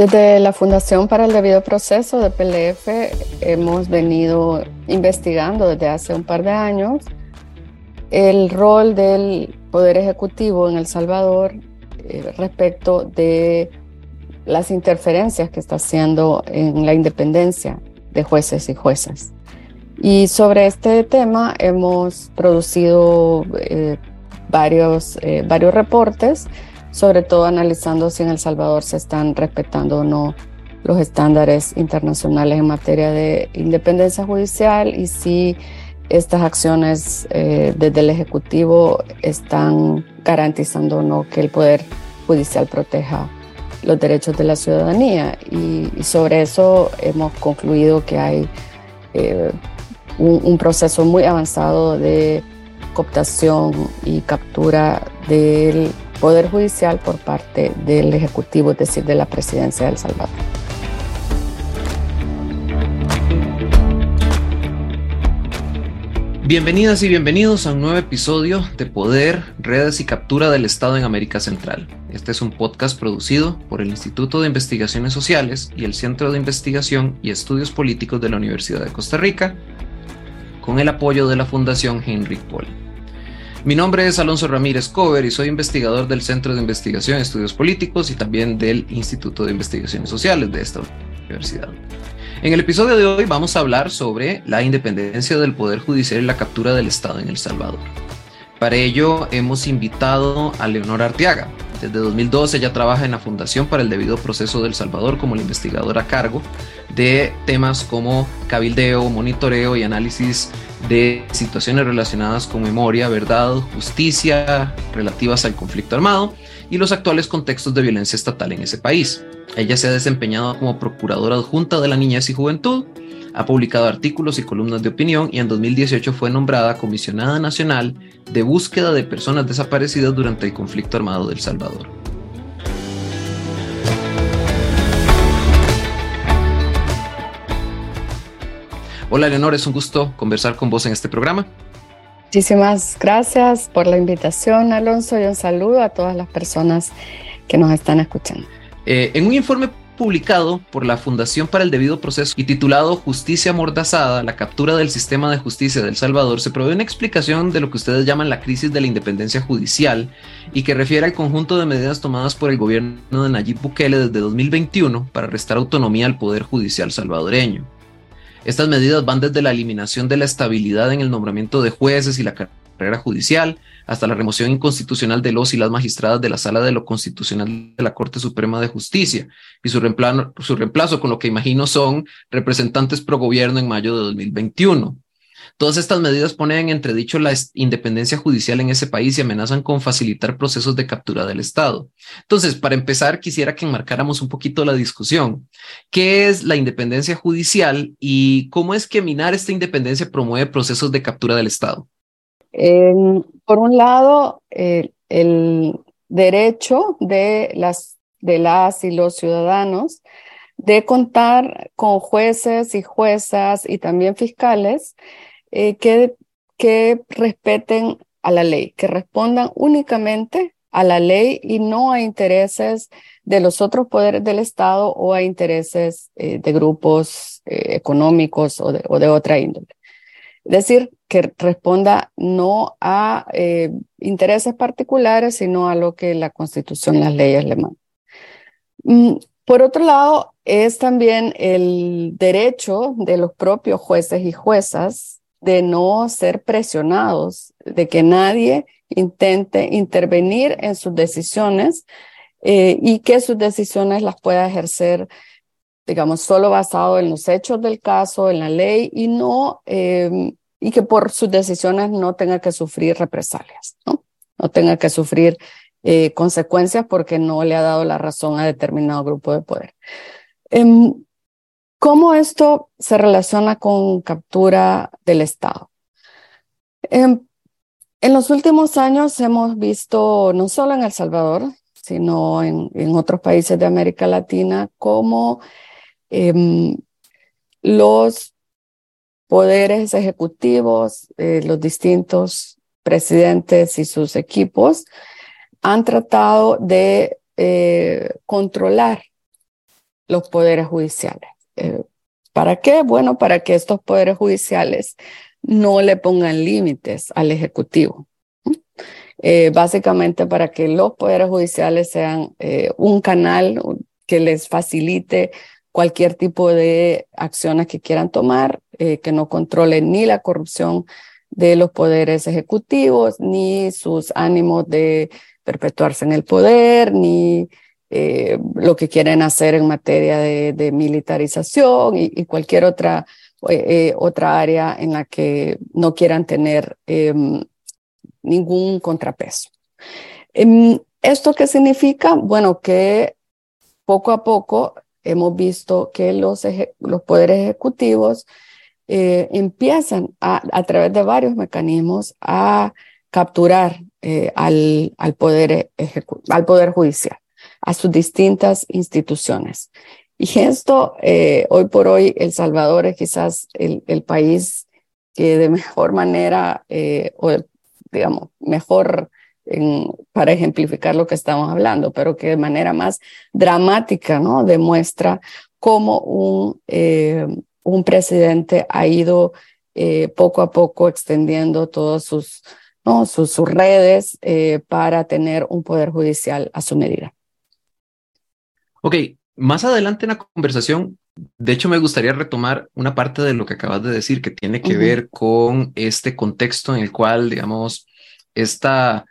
Desde la Fundación para el Debido Proceso de PLF hemos venido investigando desde hace un par de años el rol del Poder Ejecutivo en El Salvador eh, respecto de las interferencias que está haciendo en la independencia de jueces y juezas. Y sobre este tema hemos producido eh, varios, eh, varios reportes sobre todo analizando si en El Salvador se están respetando o no los estándares internacionales en materia de independencia judicial y si estas acciones eh, desde el Ejecutivo están garantizando o no que el Poder Judicial proteja los derechos de la ciudadanía. Y, sobre eso hemos concluido que hay eh, un, un proceso muy avanzado de cooptación y captura del Poder Judicial por parte del Ejecutivo, es decir, de la Presidencia de El Salvador. Bienvenidas y bienvenidos a un nuevo episodio de Poder, Redes y Captura del Estado en América Central. Este es un podcast producido por el Instituto de Investigaciones Sociales y el Centro de Investigación y Estudios Políticos de la Universidad de Costa Rica, con el apoyo de la Fundación Henrik Paul. Mi nombre es Alonso Ramírez Cover y soy investigador del Centro de Investigación y Estudios Políticos y también del Instituto de Investigaciones Sociales de esta universidad. En el episodio de hoy vamos a hablar sobre la independencia del Poder Judicial y la captura del Estado en El Salvador. Para ello hemos invitado a Leonor Arteaga. Desde 2012 ella trabaja en la Fundación para el Debido Proceso del Salvador como la investigadora a cargo de temas como cabildeo, monitoreo y análisis de situaciones relacionadas con memoria, verdad, justicia relativas al conflicto armado y los actuales contextos de violencia estatal en ese país. Ella se ha desempeñado como procuradora adjunta de la niñez y juventud, ha publicado artículos y columnas de opinión y en 2018 fue nombrada comisionada nacional de búsqueda de personas desaparecidas durante el conflicto armado del Salvador. Hola Leonor, es un gusto conversar con vos en este programa. Muchísimas gracias por la invitación, Alonso, y un saludo a todas las personas que nos están escuchando. Eh, en un informe publicado por la Fundación para el Debido Proceso y titulado Justicia Mordazada, la captura del sistema de justicia del Salvador, se provee una explicación de lo que ustedes llaman la crisis de la independencia judicial y que refiere al conjunto de medidas tomadas por el gobierno de Nayib Bukele desde 2021 para restar autonomía al Poder Judicial salvadoreño. Estas medidas van desde la eliminación de la estabilidad en el nombramiento de jueces y la carrera judicial, hasta la remoción inconstitucional de los y las magistradas de la Sala de lo Constitucional de la Corte Suprema de Justicia y su reemplazo, su reemplazo con lo que imagino son representantes pro gobierno en mayo de 2021. Todas estas medidas ponen en entredicho la independencia judicial en ese país y amenazan con facilitar procesos de captura del Estado. Entonces, para empezar, quisiera que enmarcáramos un poquito la discusión. ¿Qué es la independencia judicial y cómo es que minar esta independencia promueve procesos de captura del Estado? Por un lado, el derecho de las, de las y los ciudadanos de contar con jueces y juezas y también fiscales eh, que, que respeten a la ley, que respondan únicamente a la ley y no a intereses de los otros poderes del Estado o a intereses eh, de grupos eh, económicos o de, o de, otra índole. Es decir, que responda no a intereses particulares, sino a lo que la Constitución, las leyes le mandan. Mm, por otro lado, es también el derecho de los propios jueces y juezas de no ser presionados, de que nadie intente intervenir en sus decisiones eh, y que sus decisiones las pueda ejercer, digamos, solo basado en los hechos del caso, en la ley y no, em, y que por sus decisiones no tenga que sufrir represalias, no, no tenga que sufrir eh, consecuencias porque no le ha dado la razón a determinado grupo de poder. Em, ¿Cómo esto se relaciona con captura del Estado? En, los últimos años hemos visto, no solo en El Salvador, sino en, otros países de América Latina, cómo em, los poderes ejecutivos, eh, los distintos presidentes y sus equipos han tratado de eh, controlar los poderes judiciales. Eh, ¿Para qué? Bueno, para que estos poderes judiciales no le pongan límites al Ejecutivo. Básicamente para que los poderes judiciales sean un canal que les facilite cualquier tipo de acciones que quieran tomar, eh, que no controlen ni la corrupción de los poderes ejecutivos, ni sus ánimos de perpetuarse en el poder, ni lo que quieren hacer en materia de, militarización y, cualquier otra, otra área en la que no quieran tener em, ningún contrapeso. Em, ¿Esto qué significa? Bueno, que poco a poco hemos visto que los, poderes ejecutivos eh, empiezan a, través de varios mecanismos a capturar eh, al, al, poder al Poder Judicial, a sus distintas instituciones. Y esto, eh, hoy por hoy, El Salvador es quizás el, el país que de mejor manera, o digamos, mejor para ejemplificar lo que estamos hablando, pero que de manera más dramática, ¿no? Demuestra cómo un, eh, un presidente ha ido eh, poco a poco extendiendo todas sus, ¿no? sus, sus redes eh, para tener un poder judicial a su medida. Ok, más adelante en la conversación, de hecho me gustaría retomar una parte de lo que acabas de decir que tiene que ver con este contexto en el cual, digamos, esta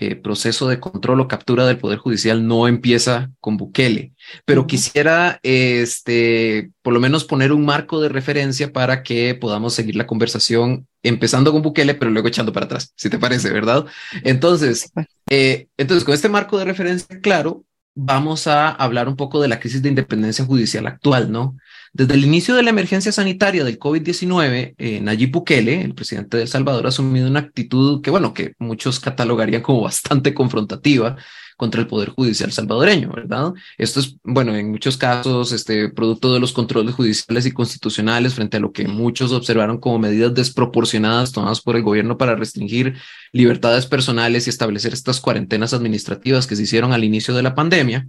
eh, proceso de control o captura del Poder Judicial no empieza con Bukele, pero quisiera este, por lo menos poner un marco de referencia para que podamos seguir la conversación empezando con Bukele, pero luego echando para atrás, si te parece, ¿verdad? Entonces, eh, entonces con este marco de referencia claro, vamos a hablar un poco de la crisis de independencia judicial actual, ¿no? Desde el inicio de la emergencia sanitaria del COVID-19, eh, Nayib Bukele, el presidente de El Salvador, ha asumido una actitud que, bueno, que muchos catalogarían como bastante confrontativa contra el Poder Judicial salvadoreño, ¿verdad? Esto es, bueno, en muchos casos, este, producto de los controles judiciales y constitucionales frente a lo que muchos observaron como medidas desproporcionadas tomadas por el gobierno para restringir libertades personales y establecer estas cuarentenas administrativas que se hicieron al inicio de la pandemia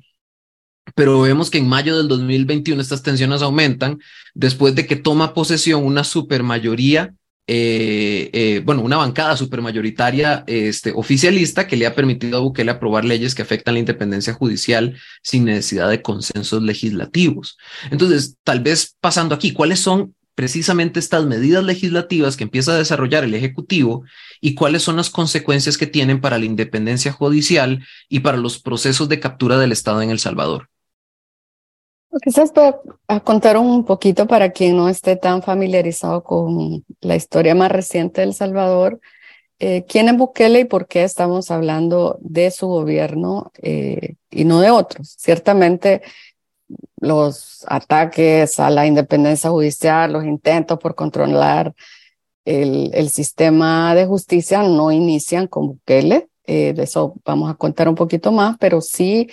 pero vemos que en mayo del 2021 estas tensiones aumentan después de que toma posesión una supermayoría, eh, eh, bueno, una bancada supermayoritaria este, oficialista que le ha permitido a Bukele aprobar leyes que afectan la independencia judicial sin necesidad de consensos legislativos. Entonces, tal vez pasando aquí, ¿cuáles son precisamente estas medidas legislativas que empieza a desarrollar el Ejecutivo y cuáles son las consecuencias que tienen para la independencia judicial y para los procesos de captura del Estado en El Salvador. Quizás para contar un poquito para quien no esté tan familiarizado con la historia más reciente de El Salvador, eh, quién es Bukele y por qué estamos hablando de su gobierno eh, y no de otros. Ciertamente los ataques a la independencia judicial, los intentos por controlar el, sistema de justicia no inician con Bukele. Eh, de eso vamos a contar un poquito más, pero sí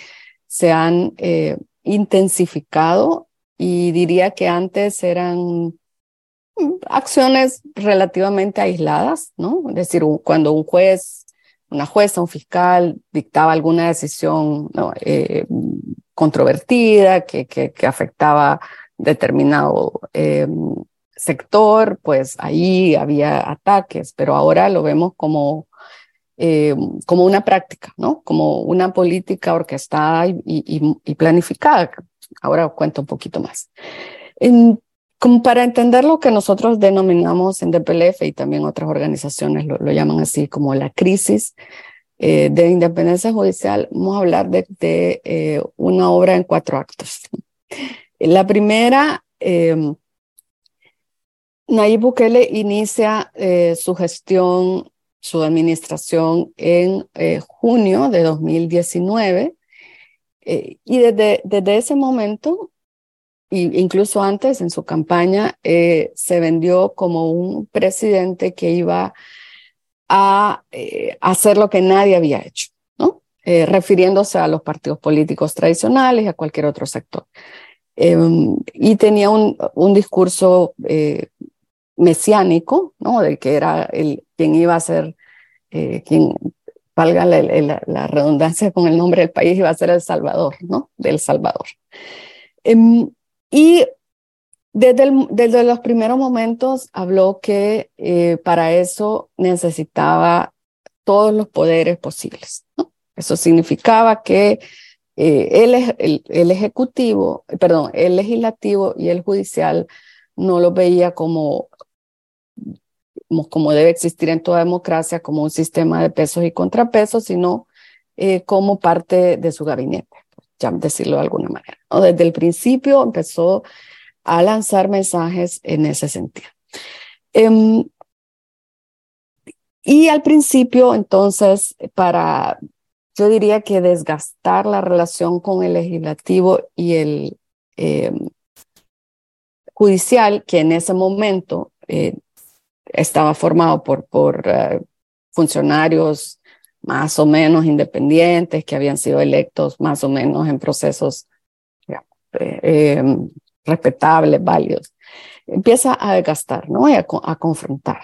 se han intensificado y diría que antes eran acciones relativamente aisladas, ¿no? Es decir, cuando un juez, una jueza, un fiscal dictaba alguna decisión eh, controvertida que, que, que, afectaba determinado eh, sector, pues ahí había ataques, pero ahora lo vemos como eh, como una práctica, ¿no? Como una política orquestada y, y, y planificada. Ahora cuento un poquito más. En, como para entender lo que nosotros denominamos en DPLF y también otras organizaciones lo, lo llaman así como la crisis eh, de independencia judicial, vamos a hablar de, de eh, una obra en cuatro actos. La primera, eh, Nayib Bukele inicia eh, su gestión su administración en eh, junio de 2019 eh, y desde, desde ese momento, e incluso antes en su campaña, eh, se vendió como un presidente que iba a hacer lo que nadie había hecho, ¿no? refiriéndose a los partidos políticos tradicionales y a cualquier otro sector. Em, y tenía un, un discurso mesiánico, ¿no? De que era el, quien iba a ser, eh, quien, valga la, redundancia con el nombre del país, iba a ser El Salvador, ¿no? Del Salvador. Em, y desde, los primeros momentos habló que eh, para eso necesitaba todos los poderes posibles. Eso significaba que eh, el, el, ejecutivo, perdón, el legislativo y el judicial no lo veía como, como, debe existir en toda democracia, como un sistema de pesos y contrapesos, sino eh, como parte de su gabinete, ya decirlo de alguna manera. Desde el principio empezó a lanzar mensajes en ese sentido. Em, y al principio, entonces, para yo diría que desgastar la relación con el legislativo y el eh, judicial, que en ese momento eh, estaba formado por, por eh, funcionarios más o menos independientes, que habían sido electos más o menos en procesos respetables, válidos. Empieza a desgastar, ¿no? Y a, a confrontar.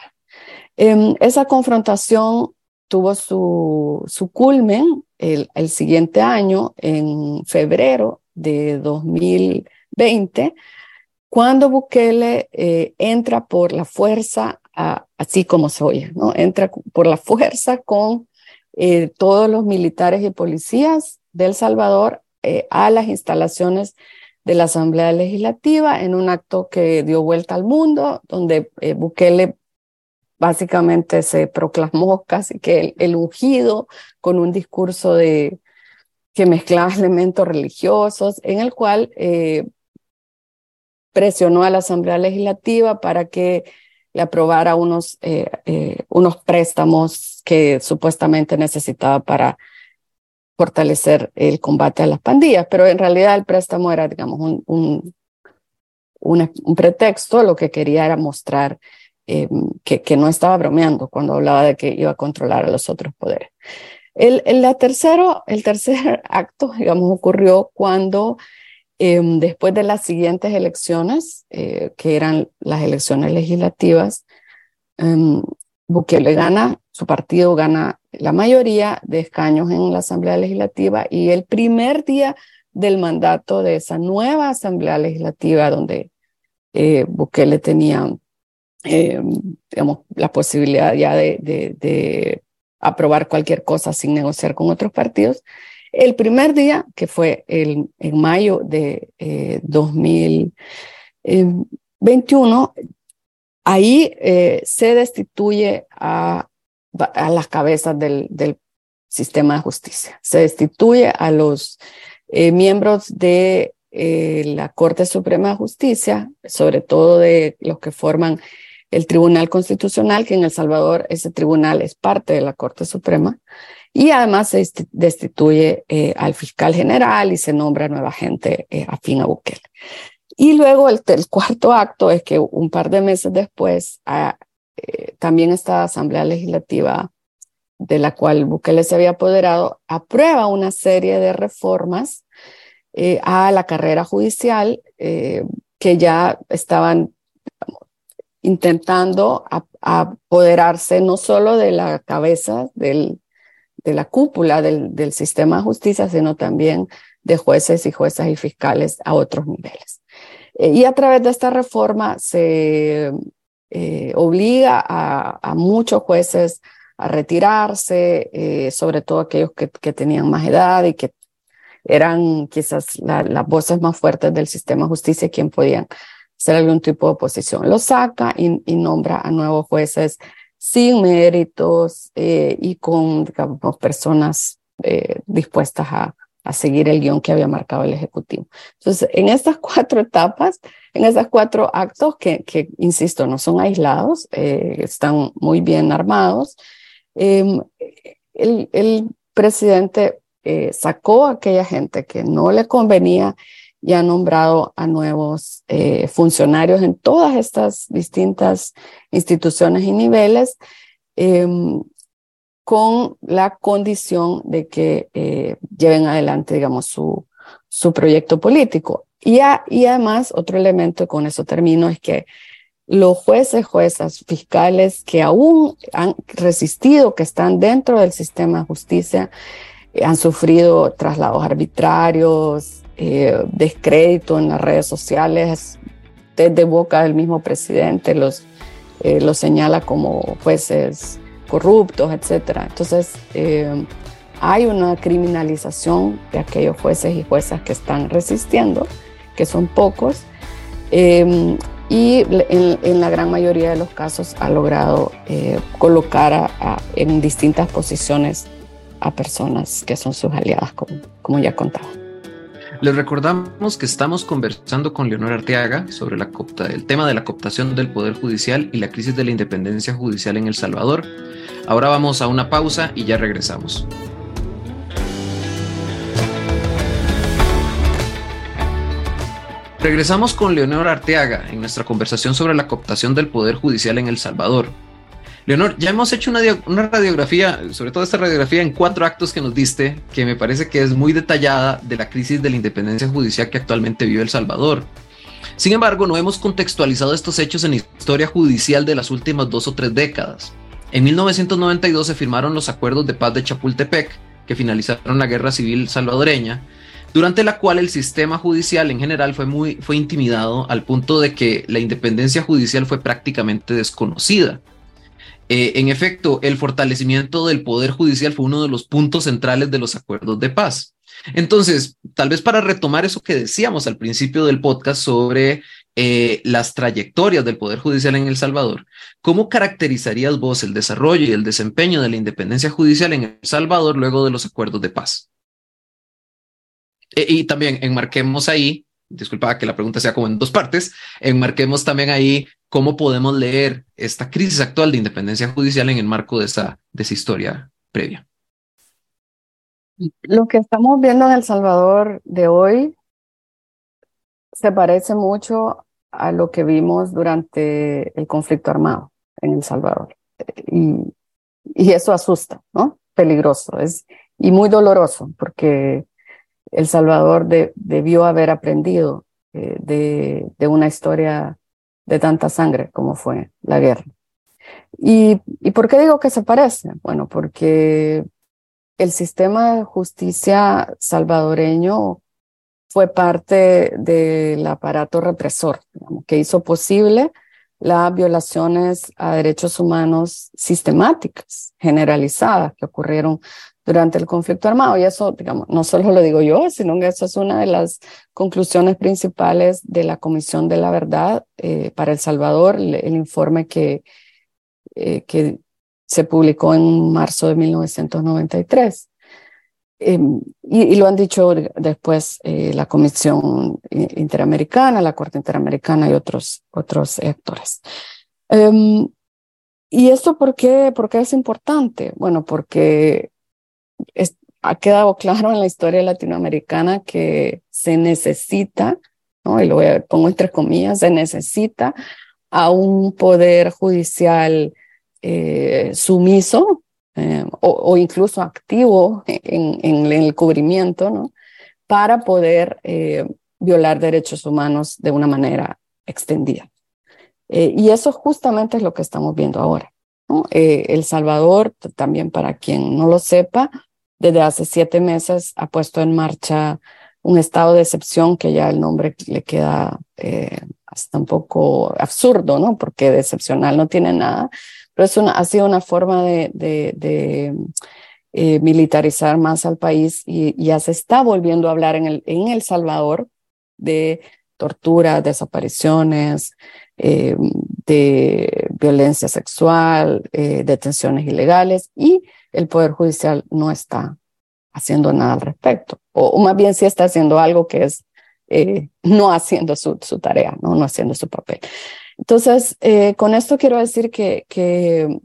Em, esa confrontación tuvo su, su culmen el, el, siguiente año, en febrero de 2020, cuando Bukele eh, entra por la fuerza, así como se oye, ¿no? entra por la fuerza con eh, todos los militares y policías de El Salvador eh, a las instalaciones de la Asamblea Legislativa en un acto que dio vuelta al mundo, donde Bukele básicamente se proclamó casi que el, ungido con un discurso de que mezclaba elementos religiosos, en el cual eh, presionó a la Asamblea Legislativa para que le aprobara unos, eh, eh, unos préstamos que supuestamente necesitaba para fortalecer el combate a las pandillas, pero en realidad el préstamo era, digamos, un, un, un, pretexto, lo que quería era mostrar eh, que, que, no estaba bromeando cuando hablaba de que iba a controlar a los otros poderes. El, el, tercero, el tercer acto, digamos, ocurrió cuando eh, después de las siguientes elecciones, eh, que eran las elecciones legislativas, eh, Bukele gana, su partido gana la mayoría de escaños en la Asamblea Legislativa y el primer día del mandato de esa nueva Asamblea Legislativa donde eh, Bukele tenía eh, digamos, la posibilidad ya de, aprobar cualquier cosa sin negociar con otros partidos. El primer día, que fue el, en mayo de 2021, eh, ahí eh, se destituye a, las cabezas del, sistema de justicia. Se destituye a los miembros de la Corte Suprema de Justicia, sobre todo de los que forman el Tribunal Constitucional, que en El Salvador ese tribunal es parte de la Corte Suprema, y además se destituye eh, al fiscal general y se nombra nueva gente eh, afín a Bukele. Y luego el, cuarto acto es que un par de meses después, ah, eh, también esta Asamblea Legislativa de la cual Bukele se había apoderado, aprueba una serie de reformas a la carrera judicial que ya estaban intentando apoderarse no solo de la cabeza del, de la cúpula del, del, sistema de justicia, sino también de jueces y juezas y fiscales a otros niveles. Eh, y a través de esta reforma se eh, obliga a, muchos jueces a retirarse, eh, sobre todo aquellos que, que, tenían más edad y que eran quizás las voces más fuertes del sistema de justicia, quien podían hacer algún tipo de oposición. Lo saca y, nombra a nuevos jueces sin méritos eh, y con digamos, personas eh, dispuestas a, a, seguir el guion que había marcado el Ejecutivo. Entonces, en estas cuatro etapas, en estos cuatro actos que, que insisto, no son aislados, eh, están muy bien armados, em, el, el, presidente sacó a aquella gente que no le convenía y ha nombrado a nuevos eh, funcionarios en todas estas distintas instituciones y niveles em, con la condición de que eh, lleven adelante, digamos, su, su proyecto político. Y, y además, otro elemento, con eso termino, es que los jueces, juezas, fiscales que aún han resistido, que están dentro del sistema de justicia, han sufrido traslados arbitrarios, eh, descrédito en las redes sociales, desde boca del mismo presidente, los, eh, los señala como jueces corruptos, etc. Entonces, eh, hay una criminalización de aquellos jueces y juezas que están resistiendo, que son pocos, eh, y en, la gran mayoría de los casos ha logrado eh, colocar en distintas posiciones a personas que son sus aliadas, como, como ya contaba. Les recordamos que estamos conversando con Leonor Arteaga sobre el tema de la cooptación del Poder Judicial y la crisis de la independencia judicial en El Salvador. Ahora vamos a una pausa y ya regresamos. Regresamos con Leonor Arteaga en nuestra conversación sobre la cooptación del Poder Judicial en El Salvador. Leonor, ya hemos hecho una, radiografía, sobre todo esta radiografía en cuatro actos que nos diste, que me parece que es muy detallada de la crisis de la independencia judicial que actualmente vive El Salvador. Sin embargo, no hemos contextualizado estos hechos en historia judicial de las últimas dos o tres décadas. En 1992 se firmaron los acuerdos de paz de Chapultepec, que finalizaron la guerra civil salvadoreña, durante la cual el sistema judicial en general fue muy fue intimidado al punto de que la independencia judicial fue prácticamente desconocida. Eh, en efecto, el fortalecimiento del poder judicial fue uno de los puntos centrales de los acuerdos de paz. Entonces, tal vez para retomar eso que decíamos al principio del podcast sobre eh, las trayectorias del Poder Judicial en El Salvador, ¿cómo caracterizarías vos el desarrollo y el desempeño de la independencia judicial en El Salvador luego de los acuerdos de paz? E, y también enmarquemos ahí, disculpa que la pregunta sea como en dos partes, enmarquemos también ahí cómo podemos leer esta crisis actual de independencia judicial en el marco de esa, de esa historia previa. Lo que estamos viendo en El Salvador de hoy se parece mucho a lo que vimos durante el conflicto armado en El Salvador. Y, y eso asusta, ¿no? Peligroso es, y muy doloroso, porque el Salvador debió haber aprendido eh, de, una historia de tanta sangre como fue la guerra. ¿Y, ¿Y por qué digo que se parece? Bueno, porque el sistema de justicia salvadoreño fue parte del aparato represor que hizo posible las violaciones a derechos humanos sistemáticas, generalizadas, que ocurrieron durante el conflicto armado. Y eso, digamos, no solo lo digo yo, sino que eso es una de las conclusiones principales de la Comisión de la Verdad eh, para El Salvador, el, informe que, eh, que se publicó en marzo de 1993. Em, y, lo han dicho después eh, la Comisión Interamericana, la Corte Interamericana y otros, otros actores. Em, ¿Y esto por qué, por qué es importante? Bueno, porque ha quedado claro en la historia latinoamericana que se necesita, ¿no? y lo pongo entre comillas, se necesita a un poder judicial eh, sumiso eh, o, incluso activo en, el cubrimiento, ¿no? para poder eh, violar derechos humanos de una manera extendida. y eso justamente es lo que estamos viendo ahora. el Salvador, también para quien no lo sepa, desde hace siete meses ha puesto en marcha un estado de excepción que ya el nombre le queda eh, hasta un poco absurdo, ¿no? Porque de excepcional no tiene nada, pero es ha sido una forma de, eh, militarizar más al país y ya se está volviendo a hablar en El, en el Salvador de tortura, desapariciones, eh, de violencia sexual, detenciones ilegales y el Poder Judicial no está haciendo nada al respecto, o, más bien sí está haciendo algo que es eh, no haciendo su, su, tarea, ¿no? no haciendo su papel. Entonces, eh, con esto quiero decir que, que,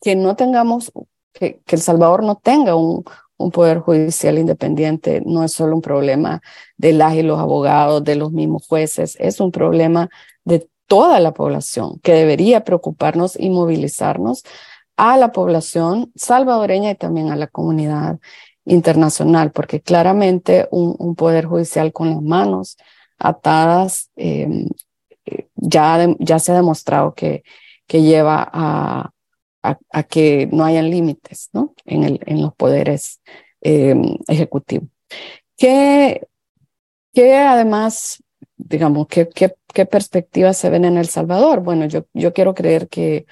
que no tengamos, que, que El Salvador no tenga un, un poder judicial independiente no es solo un problema de las y los abogados, de los mismos jueces, es un problema toda la población que debería preocuparnos y movilizarnos a la población salvadoreña y también a la comunidad internacional, porque claramente un, poder judicial con las manos atadas em, ya, ya se ha demostrado que, que lleva a, a, que no hayan límites ¿no? En, el, en los poderes em, ejecutivos. ¿Qué, ¿Qué además, digamos, qué, qué, qué perspectivas se ven en El Salvador? Bueno, yo, yo quiero creer que,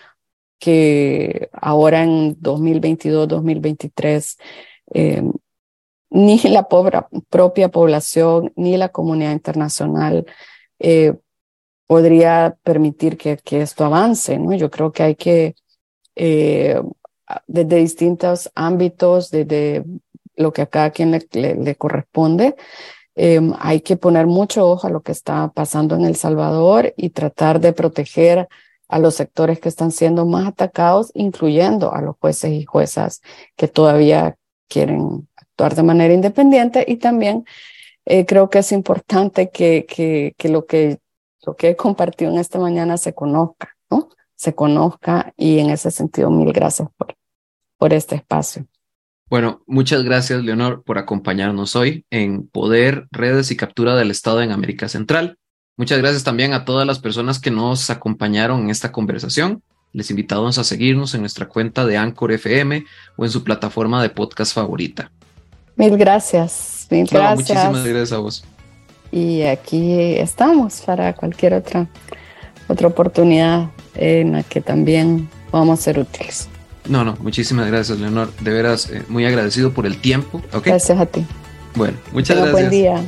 que ahora en 2022, 2023, eh, ni la propia población ni la comunidad internacional eh, podría permitir que, que, esto avance. ¿no? Yo creo que hay que, eh, desde distintos ámbitos, desde lo que a cada quien le, le, corresponde, eh, hay que poner mucho ojo a lo que está pasando en El Salvador y tratar de proteger a los sectores que están siendo más atacados, incluyendo a los jueces y juezas que todavía quieren actuar de manera independiente y también eh, creo que es importante que, que, que, lo que lo que he compartido en esta mañana se conozca, ¿no? Se conozca y en ese sentido mil gracias por, por este espacio. Bueno, muchas gracias, Leonor, por acompañarnos hoy en Poder, Redes y Captura del Estado en América Central. Muchas gracias también a todas las personas que nos acompañaron en esta conversación. Les invitamos a seguirnos en nuestra cuenta de Anchor FM o en su plataforma de podcast favorita. Mil gracias. Mil gracias. Muchísimas gracias a vos. Y aquí estamos para cualquier otra, otra oportunidad en la que también podamos ser útiles. No, no, muchísimas gracias, Leonor. De veras, eh, muy agradecido por el tiempo. Gracias a ti. Bueno, muchas gracias. Buen día.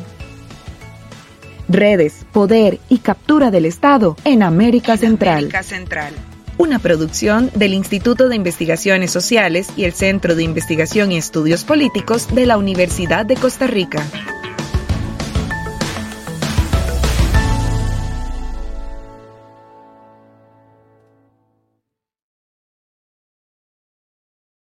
Redes, poder y captura del Estado en América Central. América Central una producción del Instituto de Investigaciones Sociales y el Centro de Investigación y Estudios Políticos de la Universidad de Costa Rica.